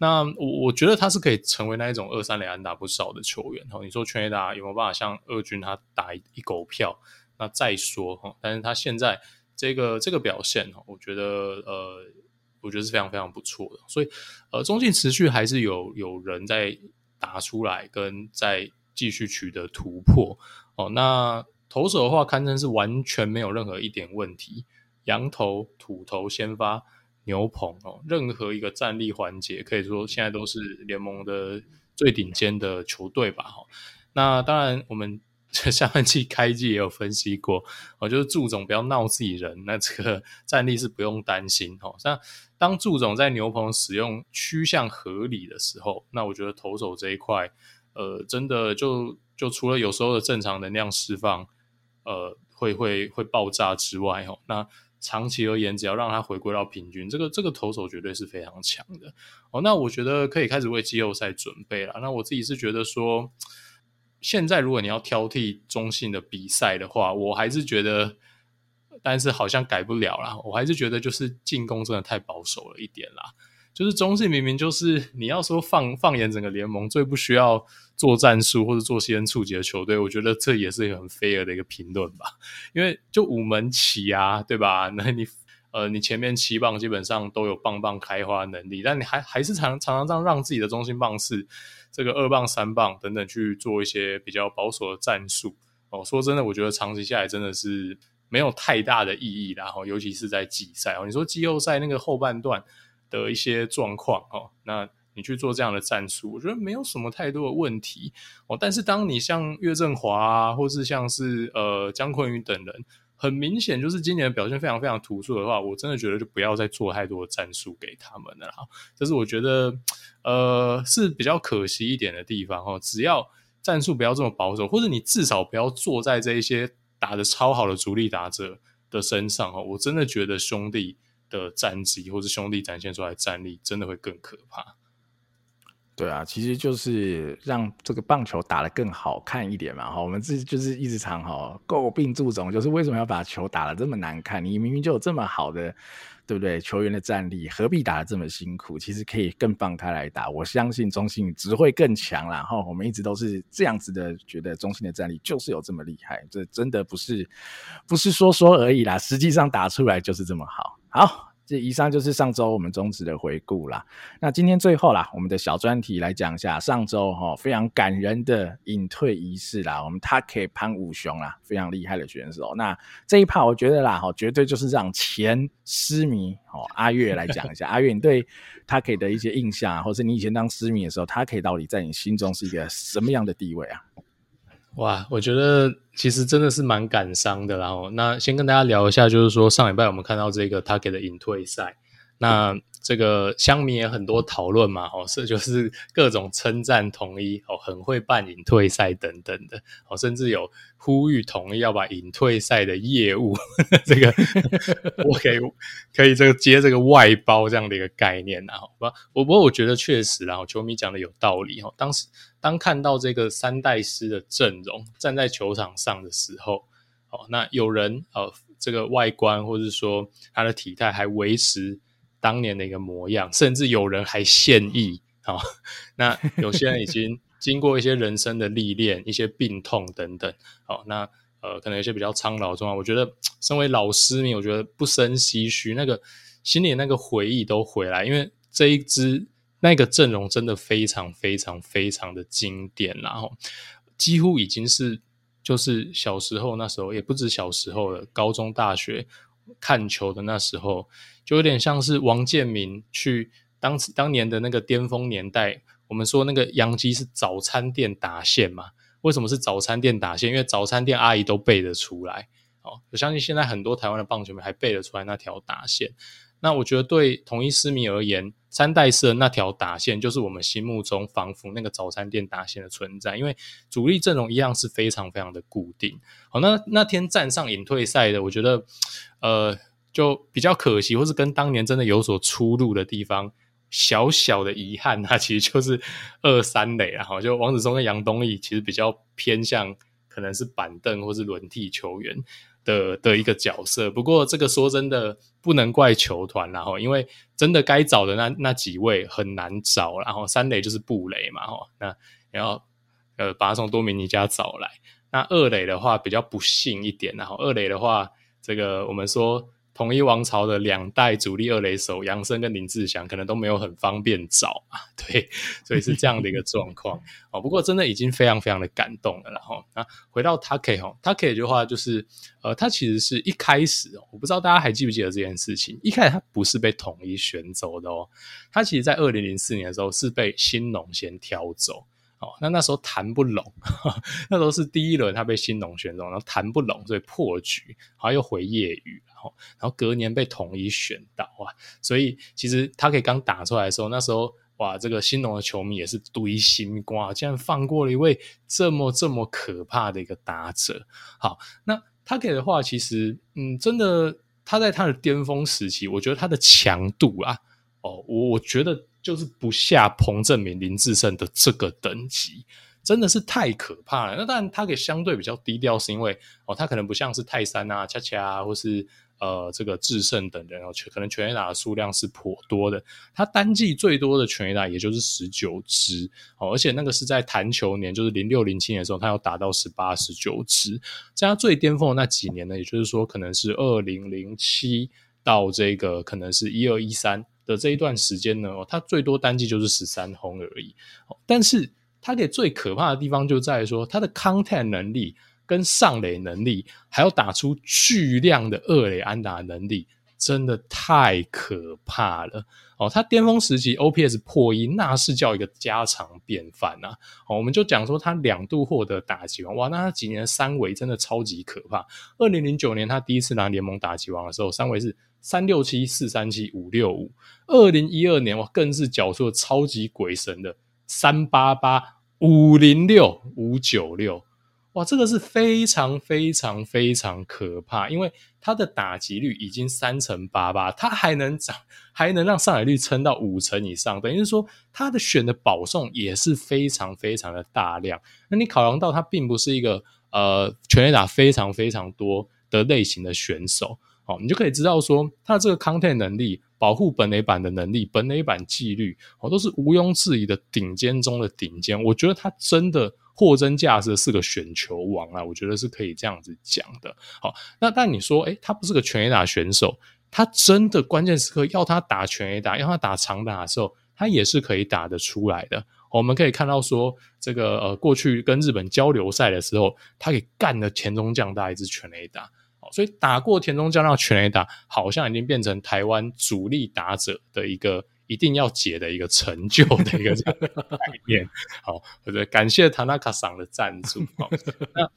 那我我觉得他是可以成为那一种二三垒安打不少的球员哦。你说全垒打有没有办法像二军他打一狗票？那再说哈，但是他现在这个这个表现哦，我觉得呃，我觉得是非常非常不错的。所以呃，中信持续还是有有人在打出来，跟在继续取得突破。哦，那投手的话，堪称是完全没有任何一点问题。羊投、土投、先发、牛棚哦，任何一个战力环节，可以说现在都是联盟的最顶尖的球队吧。哈，那当然，我们 下半季开季也有分析过，哦，就是祝总不要闹自己人，那这个战力是不用担心。哦，像当祝总在牛棚使用趋向合理的时候，那我觉得投手这一块，呃，真的就。就除了有时候的正常能量释放，呃，会会会爆炸之外，哦，那长期而言，只要让他回归到平均，这个这个投手绝对是非常强的哦。那我觉得可以开始为季后赛准备了。那我自己是觉得说，现在如果你要挑剔中性的比赛的话，我还是觉得，但是好像改不了啦。我还是觉得就是进攻真的太保守了一点啦。就是中信明明就是你要说放放眼整个联盟最不需要做战术或者做先触及的球队，我觉得这也是一个很 fair 的一个评论吧。因为就五门起啊，对吧？那你呃你前面七棒基本上都有棒棒开花能力，但你还还是常常常常让自己的中心棒是这个二棒三棒等等去做一些比较保守的战术哦。说真的，我觉得长期下来真的是没有太大的意义啦。然后尤其是在季赛哦，你说季后赛那个后半段。的一些状况哦，那你去做这样的战术，我觉得没有什么太多的问题哦。但是当你像岳振华啊，或是像是呃江坤宇等人，很明显就是今年表现非常非常突出的话，我真的觉得就不要再做太多的战术给他们了啦。这是我觉得呃是比较可惜一点的地方哦。只要战术不要这么保守，或者你至少不要坐在这一些打得超好的主力打者的身上哦，我真的觉得兄弟的战绩或者兄弟展现出来的战力，真的会更可怕。对啊，其实就是让这个棒球打得更好看一点嘛。哈，我们这就是一直常哈诟病祝总，就是为什么要把球打得这么难看？你明明就有这么好的，对不对？球员的战力，何必打得这么辛苦？其实可以更放开来打。我相信中信只会更强啦。然后我们一直都是这样子的，觉得中信的战力就是有这么厉害。这真的不是不是说说而已啦，实际上打出来就是这么好。好。这以上就是上周我们中职的回顾啦。那今天最后啦，我们的小专题来讲一下上周哈非常感人的隐退仪式啦。我们 Take 潘武雄啦，非常厉害的选手。那这一趴我觉得啦，哈，绝对就是让前狮迷哦阿月来讲一下。阿月，你对 Take 的一些印象，或是你以前当狮迷的时候，Take 到底在你心中是一个什么样的地位啊？哇，我觉得其实真的是蛮感伤的。然后，那先跟大家聊一下，就是说上礼拜我们看到这个 Tiger 的隐退赛，那这个乡民也很多讨论嘛，哦，是就是各种称赞统一哦，很会办隐退赛等等的，哦，甚至有呼吁统一要把隐退赛的业务，这个我可以可以这个接这个外包这样的一个概念，然后不，我不过我觉得确实，啊球迷讲的有道理，哦，当时。当看到这个三代师的阵容站在球场上的时候，哦，那有人呃，这个外观或者说他的体态还维持当年的一个模样，甚至有人还现役，哦，那有些人已经 经过一些人生的历练，一些病痛等等，哦，那呃，可能有些比较苍老的状况，我觉得身为老狮迷，我觉得不生唏嘘，那个心里那个回忆都回来，因为这一支。那个阵容真的非常非常非常的经典，然后几乎已经是就是小时候那时候，也不止小时候了，高中、大学看球的那时候，就有点像是王建民去当当年的那个巅峰年代。我们说那个杨基是早餐店打线嘛？为什么是早餐店打线？因为早餐店阿姨都背得出来。哦，我相信现在很多台湾的棒球迷还背得出来那条打线。那我觉得对统一狮迷而言，三代社那条打线就是我们心目中仿佛那个早餐店打线的存在，因为主力阵容一样是非常非常的固定。好，那那天站上隐退赛的，我觉得呃就比较可惜，或是跟当年真的有所出入的地方，小小的遗憾，那其实就是二三垒，然后就王子松跟杨东义其实比较偏向可能是板凳或是轮替球员。的的一个角色，不过这个说真的不能怪球团，然后因为真的该找的那那几位很难找，然后三垒就是布雷嘛，哈，那然后呃把他从多米尼加找来，那二垒的话比较不幸一点，然后二垒的话，这个我们说。统一王朝的两代主力二垒手杨森跟林志祥可能都没有很方便找啊，对，所以是这样的一个状况 哦。不过真的已经非常非常的感动了，然后那回到 Take 哈，Take 的话就是呃，他其实是一开始哦，我不知道大家还记不记得这件事情，一开始他不是被统一选走的哦，他其实在二零零四年的时候是被新农先挑走。哦，那那时候谈不拢，那时候是第一轮他被新农选中，然后谈不拢，所以破局，然后又回业余，然后隔年被统一选到啊，所以其实他可以刚打出来的时候，那时候哇，这个兴农的球迷也是堆心瓜，竟然放过了一位这么这么可怕的一个打者。好，那他给的话，其实嗯，真的他在他的巅峰时期，我觉得他的强度啊，哦，我我觉得。就是不下彭政闵、林志胜的这个等级，真的是太可怕了。那当然，他给相对比较低调，是因为哦，他可能不像是泰山啊、恰恰啊，或是呃这个智胜等人哦，可能全垒打的数量是颇多的。他单季最多的全垒打也就是十九支哦，而且那个是在弹球年，就是零六零七年的时候，他要打到十八、十九支。在他最巅峰的那几年呢，也就是说，可能是二零零七到这个可能是一二一三。的这一段时间呢，他最多单季就是十三轰而已。但是他给最可怕的地方就在于说，他的 content 能力跟上垒能力，还要打出巨量的二垒安打能力，真的太可怕了。哦，他巅峰时期 OPS 破一，那是叫一个家常便饭呐。哦，我们就讲说他两度获得打击王，哇，那他几年三围真的超级可怕。二零零九年他第一次拿联盟打击王的时候，三围是。三六七四三七五六五，二零一二年哇，更是缴出了超级鬼神的三八八五零六五九六，哇，这个是非常非常非常可怕，因为他的打击率已经三成八八，他还能涨，还能让上垒率撑到五成以上，等于是说他的选的保送也是非常非常的大量。那你考量到他并不是一个呃全垒打非常非常多的类型的选手。哦，你就可以知道说，他的这个抗打能力、保护本垒板的能力、本垒板纪律，哦，都是毋庸置疑的顶尖中的顶尖。我觉得他真的货真价实是个选球王啊！我觉得是可以这样子讲的。好，那但你说，诶，他不是个全 A 打选手，他真的关键时刻要他打全 A 打，要他打长打的时候，他也是可以打得出来的。我们可以看到说，这个呃，过去跟日本交流赛的时候，他给干了田中将大一支全 A 打。所以打过田中将大全垒打，好像已经变成台湾主力打者的一个一定要解的一个成就的一个这样的概念。好，对对，感谢田中桑的赞助。那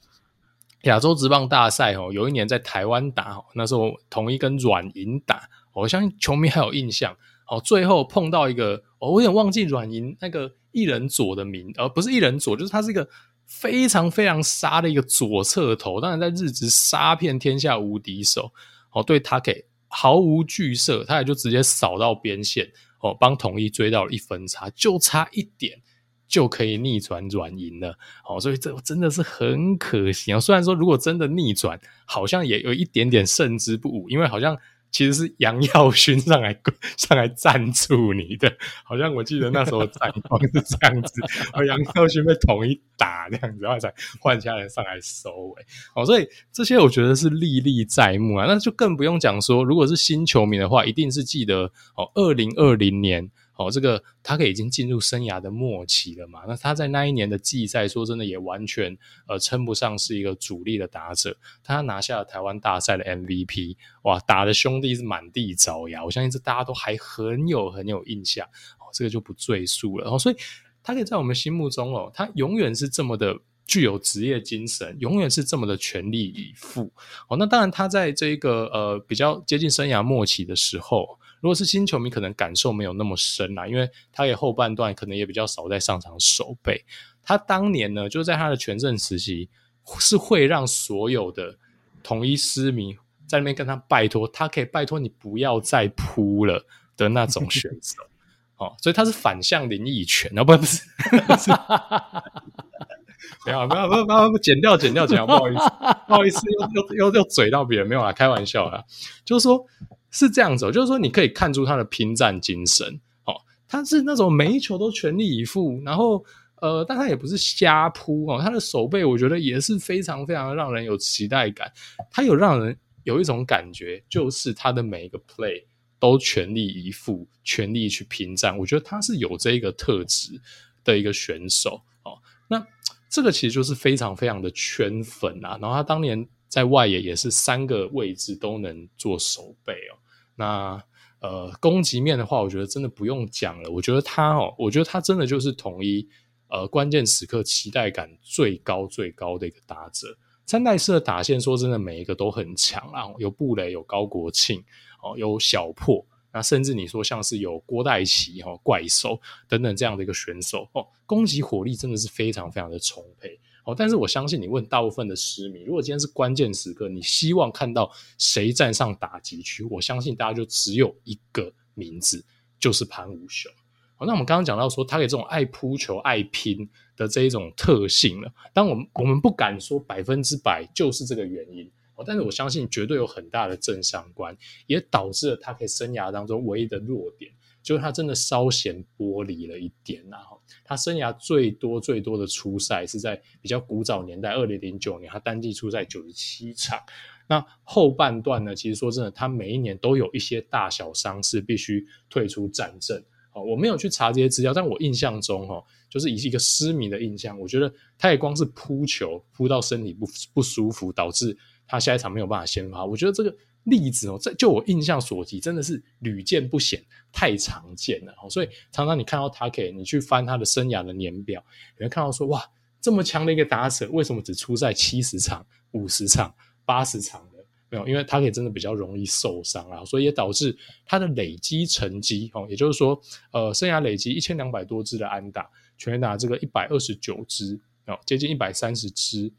亚洲职棒大赛哦，有一年在台湾打，那时候统一跟软银打，我相信球迷还有印象。哦，最后碰到一个，我有点忘记软银那个一人左的名，而不是一人左，就是他是一个。非常非常杀的一个左侧头，当然在日职杀遍天下无敌手哦，对他给毫无惧色，他也就直接扫到边线哦，帮统一追到了一分差，就差一点就可以逆转软银了哦，所以这真的是很可惜啊。虽然说如果真的逆转，好像也有一点点胜之不武，因为好像。其实是杨耀勋上来上来赞助你的，好像我记得那时候战况是这样子，而 杨耀勋被统一打这样子，然后才换其他人上来收尾。哦，所以这些我觉得是历历在目啊，那就更不用讲说，如果是新球迷的话，一定是记得哦，二零二零年。哦，这个他可以已经进入生涯的末期了嘛？那他在那一年的季赛，说真的也完全呃称不上是一个主力的打者。他拿下了台湾大赛的 MVP，哇，打的兄弟是满地找牙，我相信这大家都还很有很有印象。哦，这个就不赘述了。哦，所以他可以在我们心目中哦，他永远是这么的具有职业精神，永远是这么的全力以赴。哦，那当然他在这个呃比较接近生涯末期的时候。如果是新球迷，可能感受没有那么深啦，因为他也后半段可能也比较少在上场守备。他当年呢，就在他的全盛时期，是会让所有的统一狮迷在那边跟他拜托，他可以拜托你不要再扑了的那种选 手。哦，所以他是反向林益全，啊，不，不是，没有，没有，没有，没有，剪掉，剪掉，剪掉，不好意思，不好意思，又又又又嘴到别人，没有啦，开玩笑啦，就是说。是这样子，就是说你可以看出他的拼战精神，哦，他是那种每一球都全力以赴，然后呃，但他也不是瞎扑哦，他的守备我觉得也是非常非常让人有期待感，他有让人有一种感觉，就是他的每一个 play 都全力以赴，全力去拼战，我觉得他是有这个特质的一个选手哦，那这个其实就是非常非常的圈粉啊，然后他当年在外野也是三个位置都能做守备哦。那呃，攻击面的话，我觉得真的不用讲了。我觉得他哦，我觉得他真的就是统一呃关键时刻期待感最高最高的一个打者。三代式的打线，说真的，每一个都很强啊，有布雷，有高国庆，哦，有小破，那甚至你说像是有郭代奇哈、怪兽等等这样的一个选手哦，攻击火力真的是非常非常的充沛。哦，但是我相信你问大部分的狮迷，如果今天是关键时刻，你希望看到谁站上打击区？我相信大家就只有一个名字，就是潘武雄。好，那我们刚刚讲到说，他给这种爱扑球、爱拼的这一种特性了。当我们我们不敢说百分之百就是这个原因。哦，但是我相信绝对有很大的正相关，也导致了他可以生涯当中唯一的弱点。就是他真的稍显玻璃了一点呐，哈，他生涯最多最多的出赛是在比较古早年代，二零零九年，他单季出赛九十七场。那后半段呢，其实说真的，他每一年都有一些大小伤势，必须退出战阵。哦，我没有去查这些资料，但我印象中，哈，就是以一个失迷的印象，我觉得他也光是扑球扑到身体不不舒服，导致他下一场没有办法先发。我觉得这个。例子哦，这就我印象所及，真的是屡见不鲜，太常见了哦。所以常常你看到他可以，你去翻他的生涯的年表，你会看到说，哇，这么强的一个打者，为什么只出赛七十场、五十场、八十场的？没有，因为他可以真的比较容易受伤啊，所以也导致他的累积成绩哦，也就是说，呃，生涯累积一千两百多支的安打，全打这个一百二十九支哦，接近一百三十支。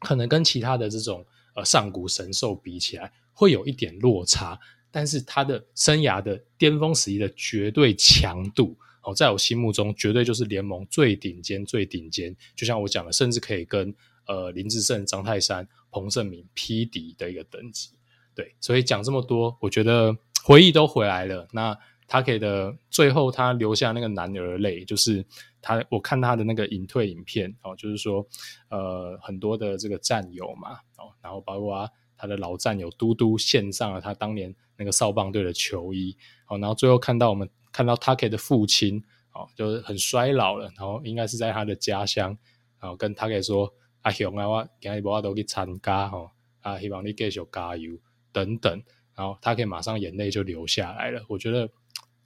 可能跟其他的这种呃上古神兽比起来，会有一点落差。但是他的生涯的巅峰时期的绝对强度哦，在我心目中绝对就是联盟最顶尖、最顶尖。就像我讲的，甚至可以跟呃林志胜、张泰山、彭政闵匹敌的一个等级。对，所以讲这么多，我觉得回忆都回来了。那他给的最后，他留下那个男儿泪，就是他我看他的那个隐退影片哦，就是说呃很多的这个战友嘛哦，然后包括他的老战友嘟嘟献上了他当年。那个少棒队的球衣，好，然后最后看到我们看到 Take 的父亲，哦，就是很衰老了，然后应该是在他的家乡，然后跟 Take 说：“阿雄啊，我今日无法度去参加，吼，啊，希望你继续加油等等。”然后 Take 马上眼泪就流下来了。我觉得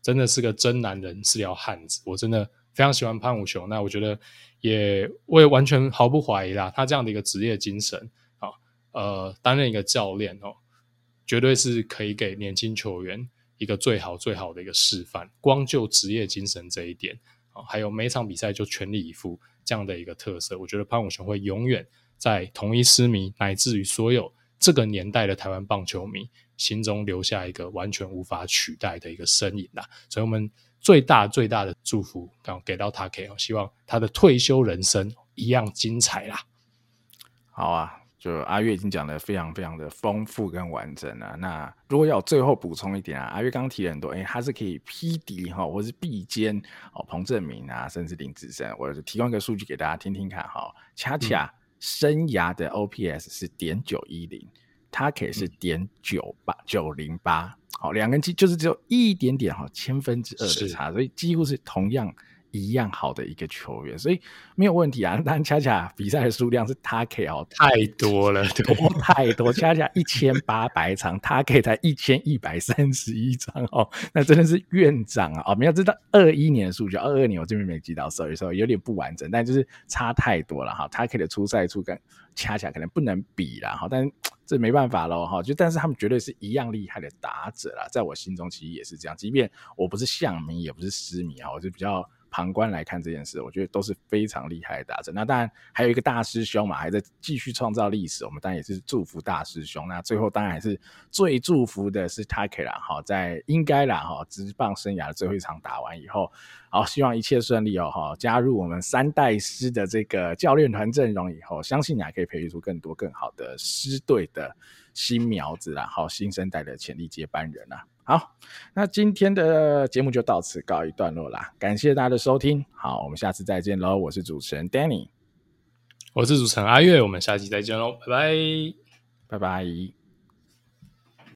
真的是个真男人，是条汉子。我真的非常喜欢潘武雄，那我觉得也我也完全毫不怀疑啦，他这样的一个职业精神，呃，担任一个教练哦。绝对是可以给年轻球员一个最好最好的一个示范。光就职业精神这一点啊，还有每场比赛就全力以赴这样的一个特色，我觉得潘武雄会永远在同一狮迷乃至于所有这个年代的台湾棒球迷心中留下一个完全无法取代的一个身影啦。所以，我们最大最大的祝福刚给到他，给希望他的退休人生一样精彩啦。好啊。就阿月已经讲的非常非常的丰富跟完整了。那如果要最后补充一点啊，阿月刚刚提了很多，诶、欸，他是可以匹敌哈，或是比肩哦，彭正明啊，甚至林志胜。我就提供一个数据给大家听听看哈。恰恰生涯的 OPS 是点九一零，他可以是点九八九零八，好，两个人就是只有一点点哈，千分之二的差，所以几乎是同样。一样好的一个球员，所以没有问题啊。但恰恰比赛的数量是他可以哦，太多了，多太多。恰恰一千八百场，他可以才一千一百三十一场哦，那真的是院长啊！哦，没有知道二一年的数据，二二年我这边没记到，所以说有点不完整，但就是差太多了哈。他可以的出赛数跟恰恰可能不能比了哈，但这没办法喽哈。就但是他们绝对是一样厉害的打者啦，在我心中其实也是这样。即便我不是象迷，也不是狮迷啊，我是比较。旁观来看这件事，我觉得都是非常厉害的打者。那当然还有一个大师兄嘛，还在继续创造历史。我们当然也是祝福大师兄。那最后当然还是最祝福的是 Take 啦，哈，在应该啦哈，职棒生涯的最后一场打完以后，好，希望一切顺利哦哈。加入我们三代师的这个教练团阵容以后，相信你还可以培育出更多更好的师队的新苗子啦，好，新生代的潜力接班人啊。好，那今天的节目就到此告一段落啦，感谢大家的收听，好，我们下次再见喽，我是主持人 Danny，我是主持人阿月，我们下期再见喽，拜拜，拜拜。